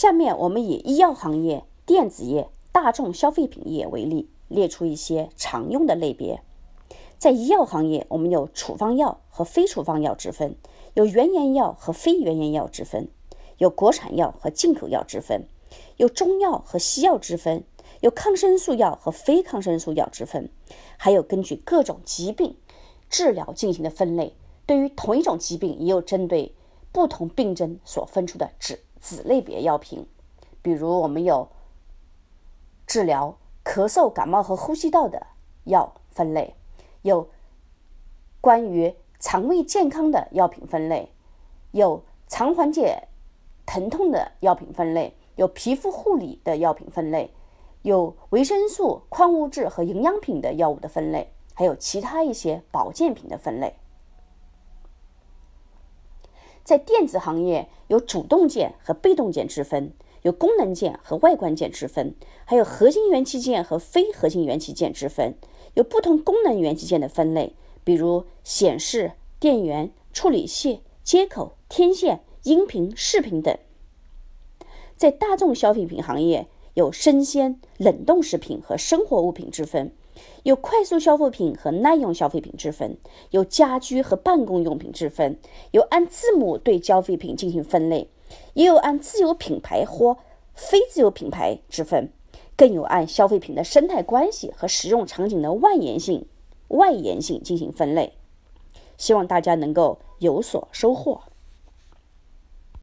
下面我们以医药行业、电子业、大众消费品业为例，列出一些常用的类别。在医药行业，我们有处方药和非处方药之分，有原研药和非原研药之分，有国产药和进口药之分，有中药和西药之分，有抗生素药和非抗生素药之分，还有根据各种疾病治疗进行的分类。对于同一种疾病，也有针对不同病症所分出的子子类别药品。比如，我们有治疗咳嗽、感冒和呼吸道的药分类。有关于肠胃健康的药品分类，有常缓解疼痛的药品分类，有皮肤护理的药品分类，有维生素、矿物质和营养品的药物的分类，还有其他一些保健品的分类。在电子行业，有主动件和被动件之分，有功能件和外观件之分，还有核心元器件和非核心元器件之分。有不同功能元器件的分类，比如显示、电源、处理器、接口、天线、音频、视频等。在大众消费品行业，有生鲜、冷冻食品和生活物品之分，有快速消费品和耐用消费品之分，有家居和办公用品之分，有按字母对消费品进行分类，也有按自有品牌或非自有品牌之分。更有按消费品的生态关系和使用场景的外延性、外延性进行分类，希望大家能够有所收获。